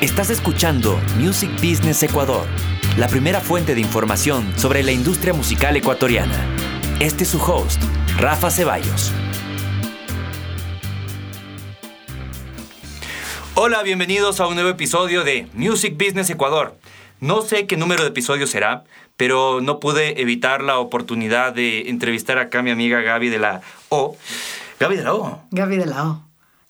Estás escuchando Music Business Ecuador, la primera fuente de información sobre la industria musical ecuatoriana. Este es su host, Rafa Ceballos. Hola, bienvenidos a un nuevo episodio de Music Business Ecuador. No sé qué número de episodio será, pero no pude evitar la oportunidad de entrevistar acá a mi amiga Gaby de la O. Gaby de la O. Gaby de la O.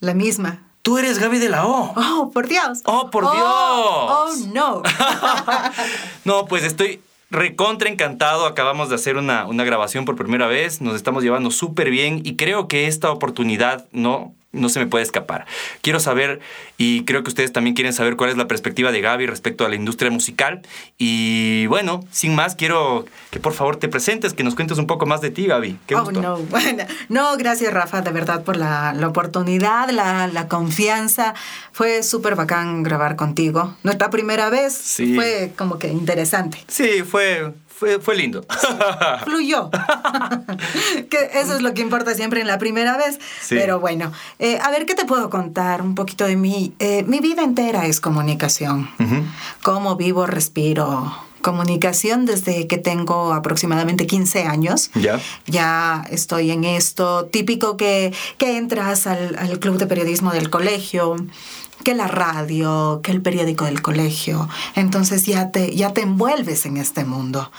La misma. Tú eres Gaby de la O. Oh, por Dios. Oh, por Dios. Oh, no. no, pues estoy recontra encantado. Acabamos de hacer una, una grabación por primera vez. Nos estamos llevando súper bien y creo que esta oportunidad no no se me puede escapar. Quiero saber, y creo que ustedes también quieren saber cuál es la perspectiva de Gaby respecto a la industria musical. Y bueno, sin más, quiero que por favor te presentes, que nos cuentes un poco más de ti, Gaby. Qué oh, no. Bueno, no, gracias, Rafa, de verdad, por la, oportunidad, la, confianza. Fue súper bacán grabar contigo. Nuestra primera vez fue como que interesante. Sí, fue, fue, lindo. fluyó. que eso es lo que importa siempre en la primera vez. Pero bueno, eh, a ver, ¿qué te puedo contar? Un poquito de mí. Eh, mi vida entera es comunicación. Cómo vivo, respiro. Comunicación desde que tengo aproximadamente 15 años. Ya. Ya estoy en esto. Típico que, que entras al, al club de periodismo del colegio que la radio, que el periódico del colegio. Entonces ya te, ya te envuelves en este mundo.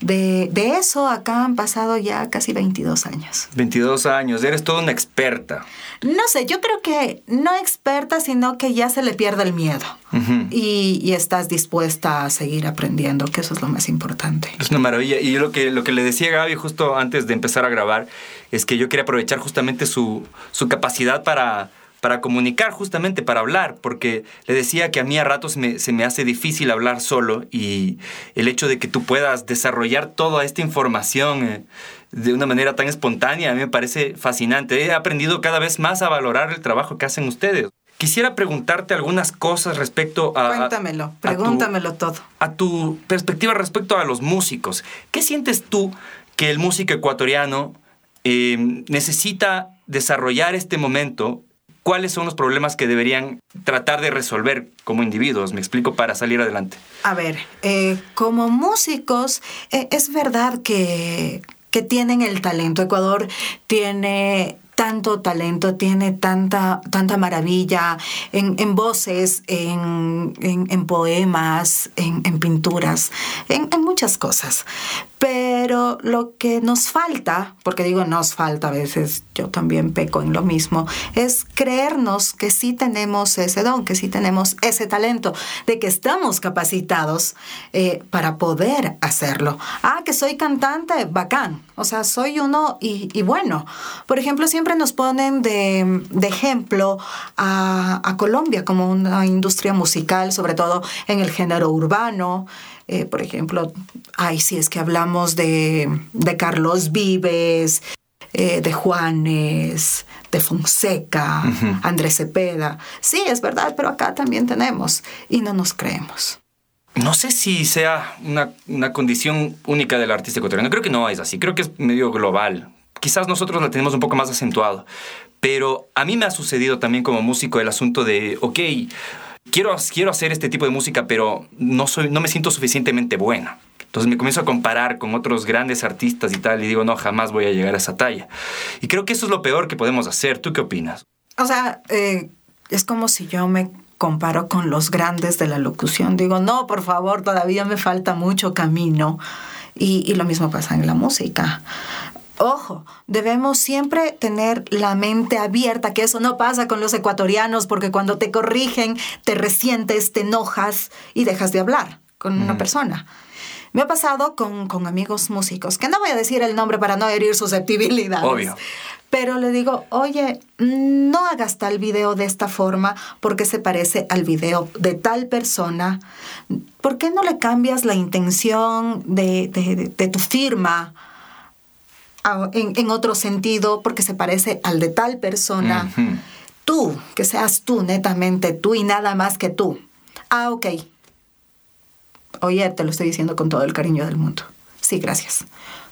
de, de, eso acá han pasado ya casi 22 años. 22 años, eres toda una experta. No sé, yo creo que no experta, sino que ya se le pierde el miedo. y, y, estás dispuesta a seguir aprendiendo, que eso es lo más importante. Es una maravilla. Y yo lo que, lo que le decía a Gaby justo antes de empezar a grabar es que yo quería aprovechar justamente su, su capacidad para para comunicar, justamente para hablar, porque le decía que a mí a ratos se me hace difícil hablar solo y el hecho de que tú puedas desarrollar toda esta información eh, de una manera tan espontánea a mí me parece fascinante. He aprendido cada vez más a valorar el trabajo que hacen ustedes. Quisiera preguntarte algunas cosas respecto a... Cuéntamelo, pregúntamelo todo. A tu perspectiva respecto a los músicos. ¿Qué sientes tú que el músico ecuatoriano eh, necesita desarrollar este momento cuáles son los problemas que deberían tratar de resolver como individuos, me explico, para salir adelante. A ver, eh, como músicos, eh, es verdad que, que tienen el talento. Ecuador tiene tanto talento, tiene tanta, tanta maravilla en, en voces, en, en, poemas, en, pinturas, en, muchas cosas. Pero lo que nos falta, porque digo nos falta a veces, yo también peco en lo mismo, es creernos que sí tenemos ese don, que sí tenemos ese talento, de que estamos capacitados eh, para poder hacerlo. Ah, que soy cantante, bacán. O sea, soy uno y, bueno. Por ejemplo, siempre nos ponen de, ejemplo a, a Colombia como una industria musical, sobre todo en el género urbano. Eh, por ejemplo, ay, si es que hablamos de, Carlos Vives, eh, de Juanes, de Fonseca, Andrés Cepeda. Sí, es verdad, pero acá también tenemos y no nos creemos. No sé si sea una, una condición única del artista ecuatoriano. Creo que no es así. Creo que es medio global. Quizás nosotros la tenemos un poco más acentuado. Pero a mí me ha sucedido también como músico el asunto de, ok, quiero, quiero hacer este tipo de música, pero no, soy, no me siento suficientemente buena. Entonces me comienzo a comparar con otros grandes artistas y tal, y digo, no, jamás voy a llegar a esa talla. Y creo que eso es lo peor que podemos hacer. ¿Tú qué opinas? O sea, eh, es como si yo me comparo con los grandes de la locución. Digo, no, por favor, todavía me falta mucho camino. Y, y lo mismo pasa en la música. Ojo, debemos siempre tener la mente abierta, que eso no pasa con los ecuatorianos, porque cuando te corrigen, te resientes, te enojas y dejas de hablar con una persona. Me ha pasado con, con, amigos músicos, que no voy a decir el nombre para no herir susceptibilidades. Obvio. Pero le digo, oye, no hagas tal video de esta forma porque se parece al video de tal persona. ¿Por qué no le cambias la intención de, de, de tu firma? En, otro sentido porque se parece al de tal persona. Tú, que seas tú, netamente tú y nada más que tú. Ah, ok. Oye, te lo estoy diciendo con todo el cariño del mundo. Sí, gracias.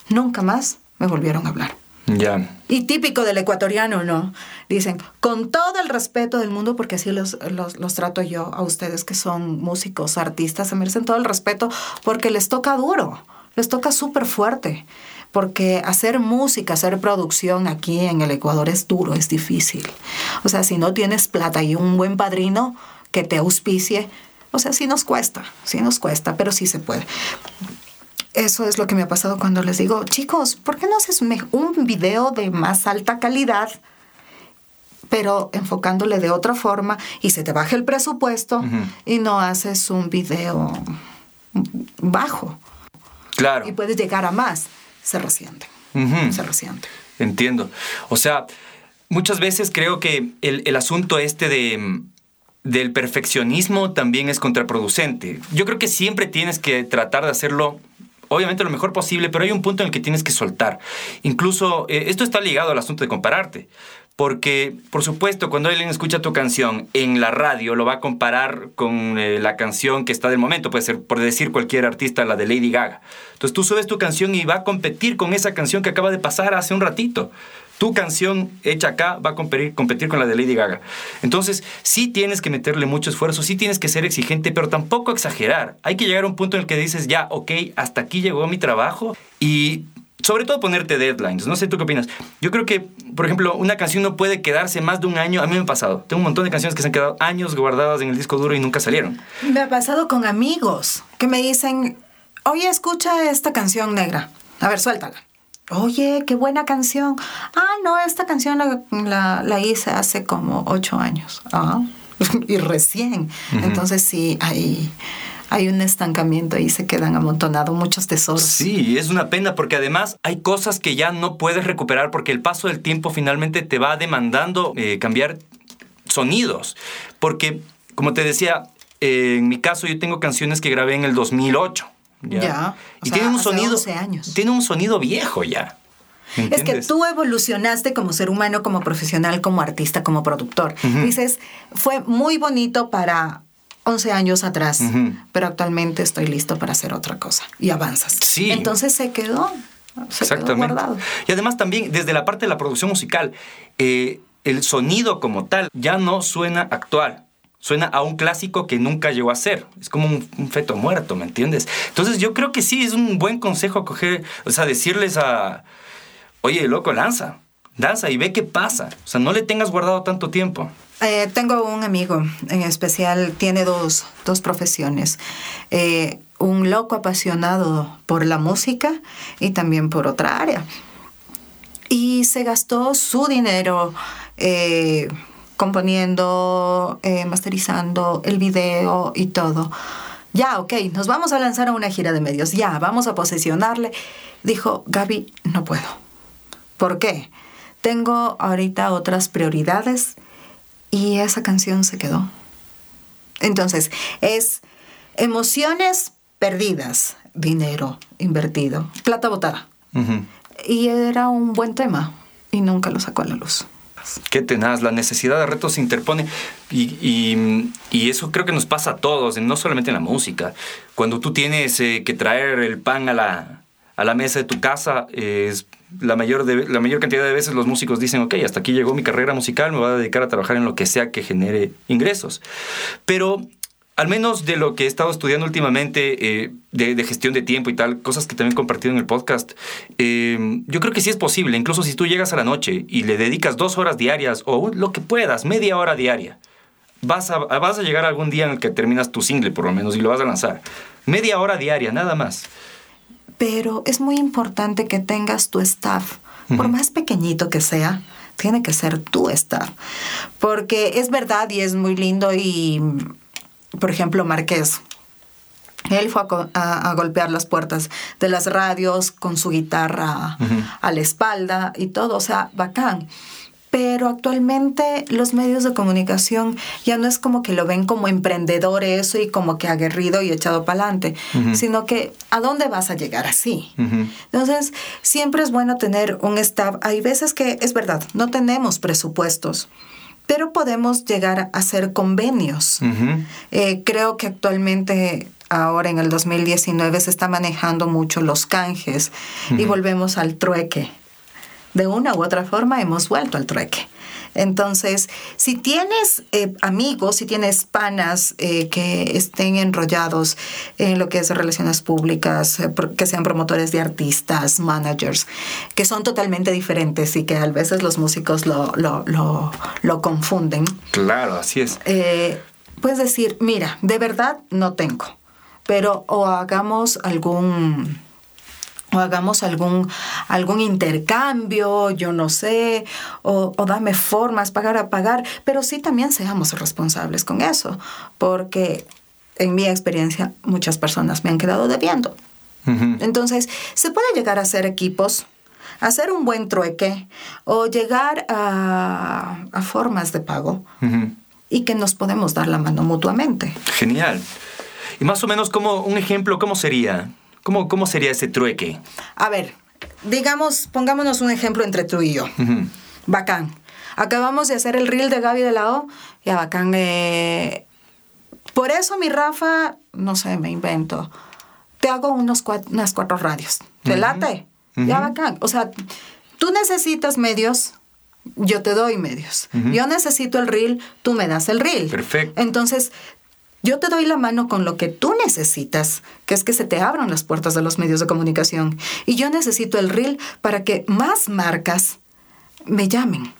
Nunca más me volvieron a hablar. Ya. Y típico del ecuatoriano, ¿no? Dicen, con todo el respeto del mundo, porque así los, los, los trato yo a ustedes que son músicos, artistas, se merecen todo el respeto porque les toca duro, les toca súper fuerte. Porque hacer música, hacer producción aquí en el Ecuador es duro, es difícil. O sea, si no tienes plata y un buen padrino que te auspicie, o sea, sí nos cuesta, sí nos cuesta, pero sí se puede. Eso es lo que me ha pasado cuando les digo, chicos, ¿por qué no haces un video de más alta calidad? pero enfocándole de otra forma y se te baja el presupuesto y no haces un video bajo. Claro. Y puedes llegar a más. Se resiente. Se resiente. Entiendo. O sea, muchas veces creo que el, el asunto este de del perfeccionismo también es contraproducente. Yo creo que siempre tienes que tratar de hacerlo obviamente lo mejor posible, pero hay un punto en el que tienes que soltar. Incluso eh, esto está ligado al asunto de compararte. Porque, por supuesto, cuando alguien escucha tu canción en la radio, lo va a comparar con eh, la canción que está del momento. Puede ser, por decir cualquier artista, la de Lady Gaga. Entonces tú subes tu canción y va a competir con esa canción que acaba de pasar hace un ratito tu canción hecha acá va a competir, competir, con la de Lady Gaga. Entonces, sí tienes que meterle mucho esfuerzo, sí tienes que ser exigente, pero tampoco exagerar. Hay que llegar a un punto en el que dices, ya, ok, hasta aquí llegó mi trabajo y sobre todo ponerte deadlines. No sé tú qué opinas. Yo creo que, por ejemplo, una canción no puede quedarse más de un año. A mí me ha pasado. Tengo un montón de canciones que se han quedado años guardadas en el disco duro y nunca salieron. Me ha pasado con amigos que me dicen, oye, escucha esta canción negra. A ver, suéltala. Oye, qué buena canción. Ah, no, esta canción la, hice hace como ocho años. Ah, y recién. Entonces sí, hay, hay un estancamiento y se quedan amontonados muchos tesoros. Sí, es una pena porque además hay cosas que ya no puedes recuperar porque el paso del tiempo finalmente te va demandando eh, cambiar sonidos. Porque, como te decía, eh, en mi caso yo tengo canciones que grabé en el 2008. Ya. y tiene un sonido. años. Tiene un sonido viejo ya. Es que tú evolucionaste como ser humano, como profesional, como artista, como productor. Dices, fue muy bonito para 11 años atrás, pero actualmente estoy listo para hacer otra cosa. Y avanzas. Sí. Entonces se quedó. Se Exactamente. Quedó guardado. Y además también desde la parte de la producción musical, eh, el sonido como tal ya no suena actual suena a un clásico que nunca llegó a ser. Es como un, feto muerto, ¿me entiendes? Entonces yo creo que sí es un buen consejo coger, o sea, decirles a, oye, loco, lanza, danza y ve qué pasa. O sea, no le tengas guardado tanto tiempo. Eh, tengo un amigo en especial, tiene dos, profesiones. Eh, un loco apasionado por la música y también por otra área. Y se gastó su dinero eh, componiendo, masterizando el video y todo. Ya, ok, nos vamos a lanzar a una gira de medios, ya, vamos a posesionarle. Dijo, Gaby, no puedo. ¿Por qué? Tengo ahorita otras prioridades y esa canción se quedó. Entonces, es emociones perdidas, dinero invertido, plata botada. Y era un buen tema y nunca lo sacó a la luz. Qué tenaz, la necesidad de retos se interpone y, eso creo que nos pasa a todos, no solamente en la música. Cuando tú tienes eh, que traer el pan a la, a la mesa de tu casa, es la, mayor la mayor cantidad de veces los músicos dicen, ok, hasta aquí llegó mi carrera musical, me voy a dedicar a trabajar en lo que sea que genere ingresos. Pero al menos de lo que he estado estudiando últimamente, eh, de, gestión de tiempo y tal, cosas que también he compartido en el podcast, eh, yo creo que sí es posible, incluso si tú llegas a la noche y le dedicas dos horas diarias o lo que puedas, media hora diaria, vas a, vas a llegar algún día en el que terminas tu single por lo menos y lo vas a lanzar. Media hora diaria, nada más. Pero es muy importante que tengas tu staff, por más pequeñito que sea, tiene que ser tu staff. Porque es verdad y es muy lindo y por ejemplo, Marqués. Él fue a, golpear las puertas de las radios con su guitarra a la espalda y todo, o sea, bacán. Pero actualmente los medios de comunicación ya no es como que lo ven como emprendedor eso y como que aguerrido y echado para adelante, sino que ¿a dónde vas a llegar así? Entonces, siempre es bueno tener un staff. Hay veces que es verdad, no tenemos presupuestos pero podemos llegar a hacer convenios. Eh, creo que actualmente, ahora en el 2019, se está manejando mucho los canjes y volvemos al trueque de una u otra forma hemos vuelto al trueque. Entonces, si tienes eh, amigos, si tienes panas eh, que estén enrollados en lo que es relaciones públicas, eh, que sean promotores de artistas, managers, que son totalmente diferentes y que a veces los músicos lo, lo, lo, lo confunden. Claro, así es. puedes decir, mira, de verdad no tengo, pero o hagamos algún o hagamos algún, algún intercambio, yo no sé, o, o, dame formas, pagar a pagar, pero sí también seamos responsables con eso, porque en mi experiencia muchas personas me han quedado debiendo. Entonces, se puede llegar a hacer equipos, hacer un buen trueque o llegar a, a formas de pago y que nos podemos dar la mano mutuamente. Genial. Y más o menos como un ejemplo, ¿cómo sería? ¿Cómo, sería ese trueque? A ver, digamos, pongámonos un ejemplo entre tú y yo. Bacán. Acabamos de hacer el reel de Gaby de la O. Ya, bacán. Eh, por eso, mi Rafa, no sé, me invento. Te hago unos unas cuatro radios. ¿Te late? Ya, bacán. O sea, tú necesitas medios, yo te doy medios. Yo necesito el reel, tú me das el reel. Perfecto. Entonces, yo te doy la mano con lo que tú necesitas, que es que se te abran las puertas de los medios de comunicación. Y yo necesito el reel para que más marcas me llamen.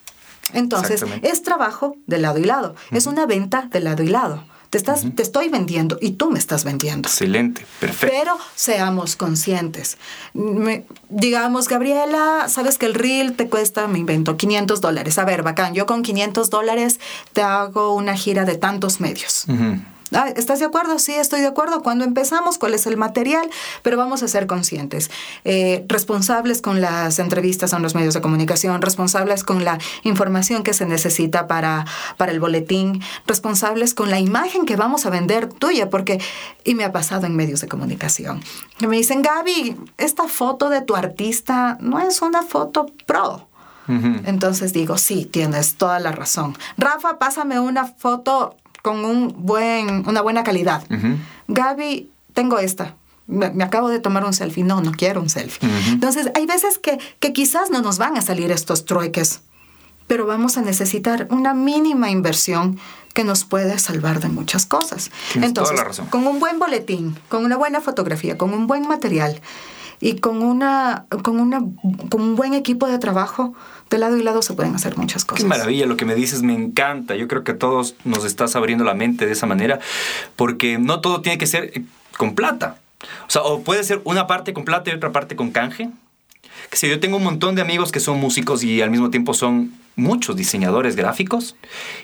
Entonces, es trabajo de lado y lado. Es una venta de lado y lado. Te, estás, te estoy vendiendo y tú me estás vendiendo. Excelente, perfecto. Pero seamos conscientes. digamos, Gabriela, sabes que el reel te cuesta, me invento, 500 dólares. A ver, bacán, yo con 500 dólares te hago una gira de tantos medios. Ah, ¿Estás de acuerdo? Sí, estoy de acuerdo. Cuando empezamos, ¿cuál es el material? Pero vamos a ser conscientes. Eh, responsables con las entrevistas en los medios de comunicación, responsables con la información que se necesita para, para el boletín, responsables con la imagen que vamos a vender tuya, porque, y me ha pasado en medios de comunicación, que me dicen, Gaby, esta foto de tu artista no es una foto pro. Entonces digo, sí, tienes toda la razón. Rafa, pásame una foto con un buen, una buena calidad. Gaby, tengo esta. Me, acabo de tomar un selfie. No, no quiero un selfie. Entonces, hay veces que, que quizás no nos van a salir estos trueques, pero vamos a necesitar una mínima inversión que nos puede salvar de muchas cosas. Entonces, con un buen boletín, con una buena fotografía, con un buen material y con, una, con, una, con un buen equipo de trabajo, de lado y lado se pueden hacer muchas cosas. Qué maravilla lo que me dices, me encanta. Yo creo que a todos nos estás abriendo la mente de esa manera, porque no todo tiene que ser con plata. O sea, o puede ser una parte con plata y otra parte con canje. Que si yo tengo un montón de amigos que son músicos y al mismo tiempo son muchos diseñadores gráficos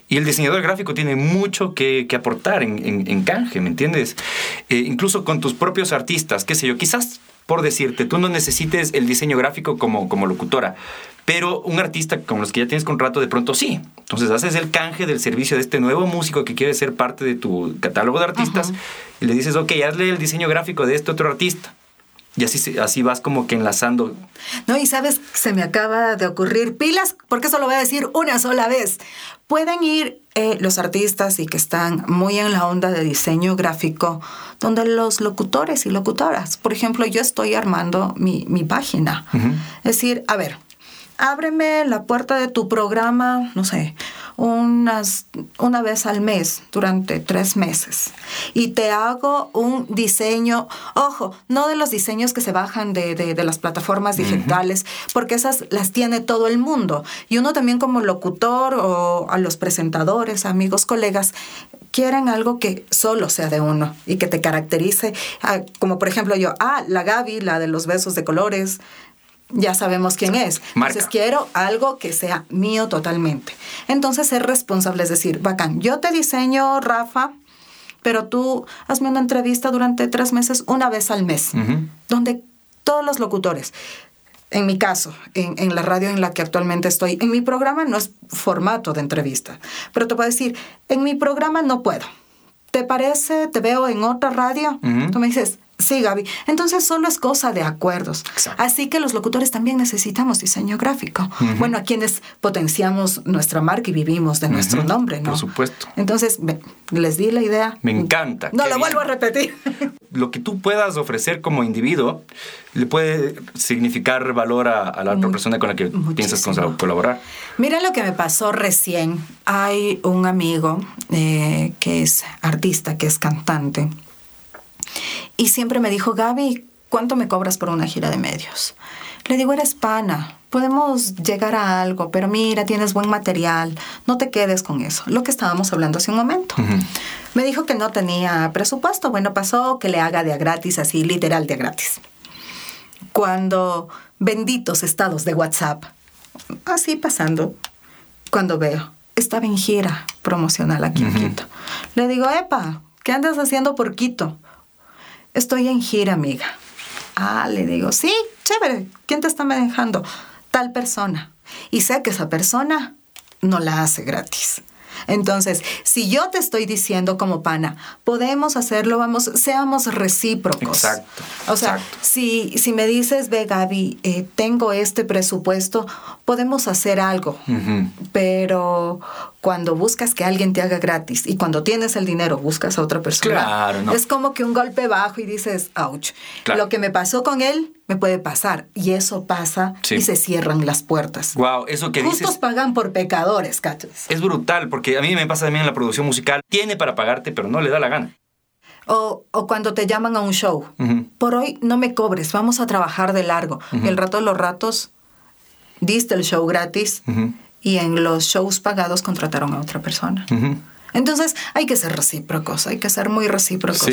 y el diseñador gráfico tiene mucho que, aportar en, canje, ¿me entiendes? Eh, incluso con tus propios artistas, qué sé yo, quizás por decirte, tú no necesites el diseño gráfico como, como locutora, pero un artista como los que ya tienes contrato, de pronto sí. Entonces haces el canje del servicio de este nuevo músico que quiere ser parte de tu catálogo de artistas y le dices, ok, hazle el diseño gráfico de este otro artista. Y así, así vas como que enlazando. No, y sabes, se me acaba de ocurrir pilas, porque eso lo voy a decir una sola vez. Pueden ir eh, los artistas y que están muy en la onda de diseño gráfico, donde los locutores y locutoras, por ejemplo, yo estoy armando mi, mi página. Es decir, a ver, ábreme la puerta de tu programa, no sé, unas, una vez al mes durante tres meses y te hago un diseño, ojo, no de los diseños que se bajan de, de, las plataformas digitales, porque esas las tiene todo el mundo. Y uno también como locutor o a los presentadores, amigos, colegas, quieren algo que solo sea de uno y que te caracterice, ah, como por ejemplo yo, ah, la Gaby, la de los besos de colores, ya sabemos quién es. Entonces quiero algo que sea mío totalmente. Entonces ser responsable, es decir, bacán, yo te diseño, Rafa, pero tú hazme una entrevista durante tres meses, una vez al mes, donde todos los locutores, en mi caso, en, en, la radio en la que actualmente estoy, en mi programa no es formato de entrevista, pero te puedo decir, en mi programa no puedo. ¿Te parece? Te veo en otra radio. Tú me dices, Sí, Gaby. Entonces solo es cosa de acuerdos. Así que los locutores también necesitamos diseño gráfico. Bueno, a quienes potenciamos nuestra marca y vivimos de nuestro nombre, ¿no? Por supuesto. Entonces, les di la idea. Me encanta. No lo vuelvo a repetir. Lo que tú puedas ofrecer como individuo le puede significar valor a, la otra persona con la que piensas colaborar. Mira lo que me pasó recién. Hay un amigo eh, que es artista, que es cantante y siempre me dijo, Gaby, ¿cuánto me cobras por una gira de medios? Le digo, eres pana, podemos llegar a algo, pero mira, tienes buen material, no te quedes con eso. Lo que estábamos hablando hace un momento. Me dijo que no tenía presupuesto. Bueno, pasó que le haga de a gratis, así literal de a gratis. Cuando benditos estados de WhatsApp, así pasando, cuando veo, estaba en gira promocional aquí en Quito. Le digo, epa, ¿qué andas haciendo por Quito? Estoy en gira, amiga. Ah, le digo, sí, chévere. ¿Quién te está manejando? Tal persona. Y sé que esa persona no la hace gratis. Entonces, si yo te estoy diciendo como pana, podemos hacerlo, vamos, seamos recíprocos. Exacto. O sea, Si, si me dices, ve Gaby, eh, tengo este presupuesto, podemos hacer algo. Pero cuando buscas que alguien te haga gratis y cuando tienes el dinero buscas a otra persona, claro, es como que un golpe bajo y dices, ouch. Lo que me pasó con él me puede pasar. Y eso pasa y se cierran las puertas. Wow, eso que Justos pagan por pecadores, cachos. Es brutal, porque a mí me pasa también en la producción musical. Tiene para pagarte, pero no le da la gana. O, o cuando te llaman a un show. Por hoy no me cobres, vamos a trabajar de largo. El rato de los ratos diste el show gratis y en los shows pagados contrataron a otra persona. Entonces hay que ser recíprocos, hay que ser muy recíprocos,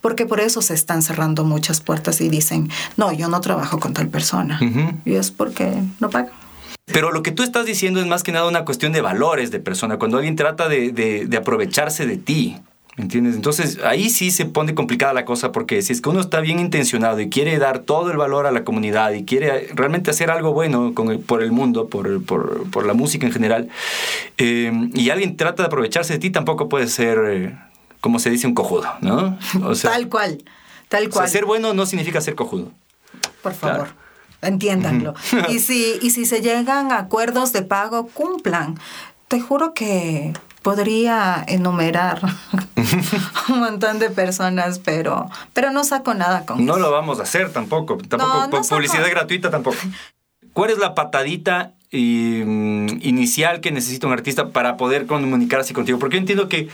porque por eso se están cerrando muchas puertas y dicen, no, yo no trabajo con tal persona, y es porque no pagan. Pero lo que tú estás diciendo es más que nada una cuestión de valores de persona, cuando alguien trata de, de aprovecharse de ti, entiendes? Entonces ahí sí se pone complicada la cosa porque si es que uno está bien intencionado y quiere dar todo el valor a la comunidad y quiere realmente hacer algo bueno con por el mundo, por, por, por, la música en general, eh, y alguien trata de aprovecharse de ti, tampoco puede ser, eh, como se dice, un cojudo, ¿no? O sea, tal cual, tal cual. ser bueno no significa ser cojudo. Por favor. Entiéndanlo. y, si, y si se llegan a acuerdos de pago, cumplan. Te juro que podría enumerar un montón de personas, pero, pero no saco nada con no eso. No lo vamos a hacer tampoco. Tampoco publicidad gratuita tampoco. ¿Cuál es la patadita mm, inicial que necesita un artista para poder comunicarse contigo? Porque yo entiendo que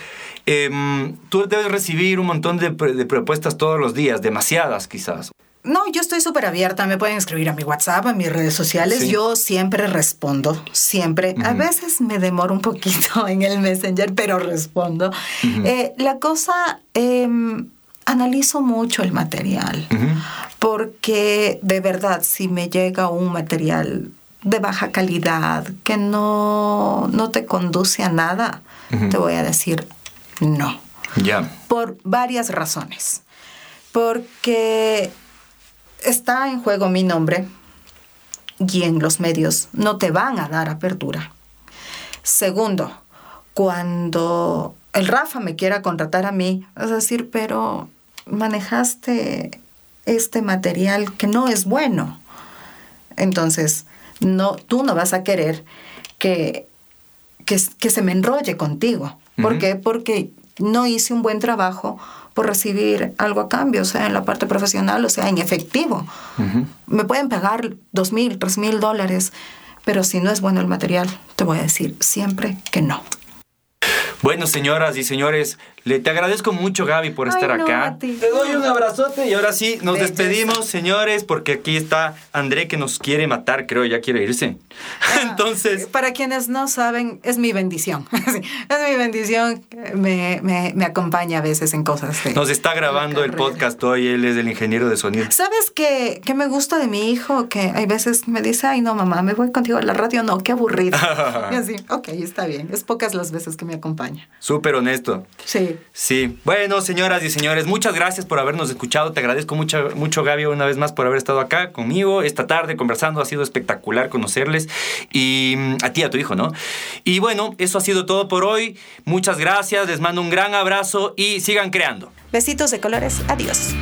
em, tú debes recibir un montón de, de propuestas todos los días, demasiadas quizás. No, yo estoy súper abierta. Me pueden escribir a mi WhatsApp, a mis redes sociales. Yo siempre respondo, siempre. A veces me demoro un poquito en el Messenger, pero respondo. Eh, la cosa, em, analizo mucho el material, porque de verdad, si me llega un material de baja calidad, que no, no te conduce a nada, te voy a decir no. Ya. Por varias razones. Porque está en juego mi nombre y en los medios no te van a dar apertura. Segundo, cuando el Rafa me quiera contratar a mí, es decir, pero manejaste este material que no es bueno. Entonces, no, tú no vas a querer que, que, se me enrolle contigo. ¿Por qué? Porque no hice un buen trabajo por recibir algo a cambio, sea en la parte profesional o sea en efectivo. Me pueden pagar dos mil, tres mil dólares, pero si no es bueno el material, te voy a decir siempre que no. Bueno, señoras y señores, le te agradezco mucho, Gaby, por estar acá. Te doy un abrazote y ahora sí, nos despedimos, señores, porque aquí está André que nos quiere matar, creo, ya quiere irse. Ah, Entonces. Para quienes no saben, es mi bendición. es mi bendición. Me, me, me, acompaña a veces en cosas. nos está grabando el podcast hoy, él es el ingeniero de sonido. ¿Sabes qué, qué me gusta de mi hijo? Que hay veces me dice, ay, no, mamá, me voy contigo a la radio. No, qué aburrido. y así, ok, está bien. Es pocas las veces que me acompaña. Súper honesto. Sí. Sí. Bueno, señoras y señores, muchas gracias por habernos escuchado. Te agradezco mucho, mucho, Gaby, una vez más por haber estado acá conmigo esta tarde conversando. Ha sido espectacular conocerles. Y mm, a ti, a tu hijo, ¿no? Y bueno, eso ha sido todo por hoy. Muchas gracias. Les mando un gran abrazo y sigan creando. Besitos de colores. Adiós.